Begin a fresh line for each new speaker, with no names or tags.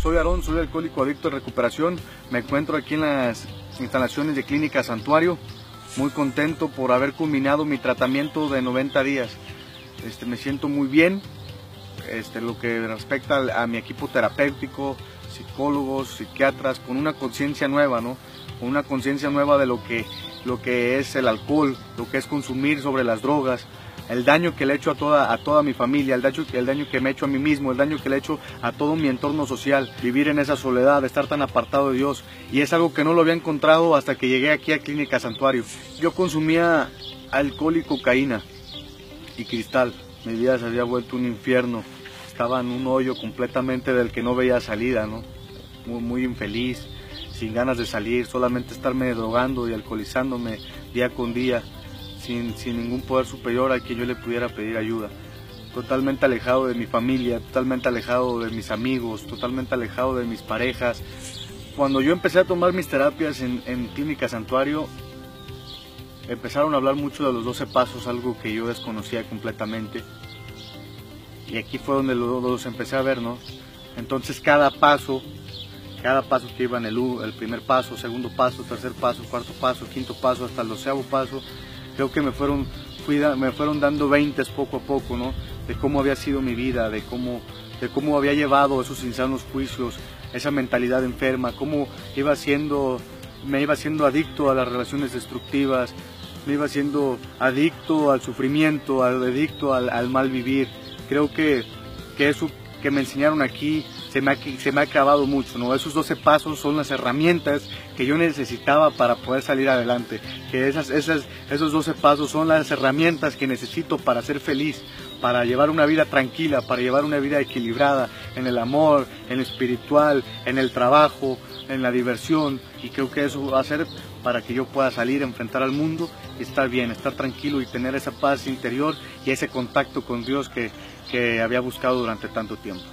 soy Aarón, soy alcohólico adicto de recuperación. Me encuentro aquí en las instalaciones de Clínica Santuario. Muy contento por haber culminado mi tratamiento de 90 días. Este, me siento muy bien. Este, lo que respecta a mi equipo terapéutico, psicólogos, psiquiatras, con una conciencia nueva, ¿no? Con una conciencia nueva de lo que, lo que es el alcohol, lo que es consumir sobre las drogas, el daño que le he hecho a toda, a toda mi familia, el daño, el daño que me he hecho a mí mismo, el daño que le he hecho a todo mi entorno social, vivir en esa soledad, estar tan apartado de Dios. Y es algo que no lo había encontrado hasta que llegué aquí a Clínica Santuario. Yo consumía alcohol y cocaína y cristal. Mi vida se había vuelto un infierno. Estaba en un hoyo completamente del que no veía salida, ¿no? Muy, muy infeliz, sin ganas de salir, solamente estarme drogando y alcoholizándome día con día sin, ningún poder superior a quien yo le pudiera pedir ayuda. Totalmente alejado de mi familia, totalmente alejado de mis amigos, totalmente alejado de mis parejas. Cuando yo empecé a tomar mis terapias en, Clínica Santuario, empezaron a hablar mucho de los 12 pasos, algo que yo desconocía completamente. Y aquí fue donde los, empecé a ver, ¿no? Entonces cada paso, cada paso que iba en el, el primer paso, segundo paso, tercer paso, cuarto paso, quinto paso, hasta el doceavo paso, creo que me fueron, me fueron dando veintes poco a poco, ¿no? De cómo había sido mi vida, de cómo, de cómo había llevado esos insanos juicios, esa mentalidad enferma, cómo iba siendo, me iba siendo adicto a las relaciones destructivas, me iba siendo adicto al sufrimiento, adicto al, al mal vivir. Creo que, que eso que me enseñaron aquí se me, ha, se me ha acabado mucho. Esos 12 pasos son las herramientas que yo necesitaba para poder salir adelante, que esas, esas, esos 12 pasos son las herramientas que necesito para ser feliz, para llevar una vida tranquila, para llevar una vida equilibrada en el amor, en lo espiritual, en el trabajo, en la diversión, y creo que eso va a ser para que yo pueda salir, enfrentar al mundo y estar bien, estar tranquilo y tener esa paz interior y ese contacto con Dios que, que había buscado durante tanto tiempo.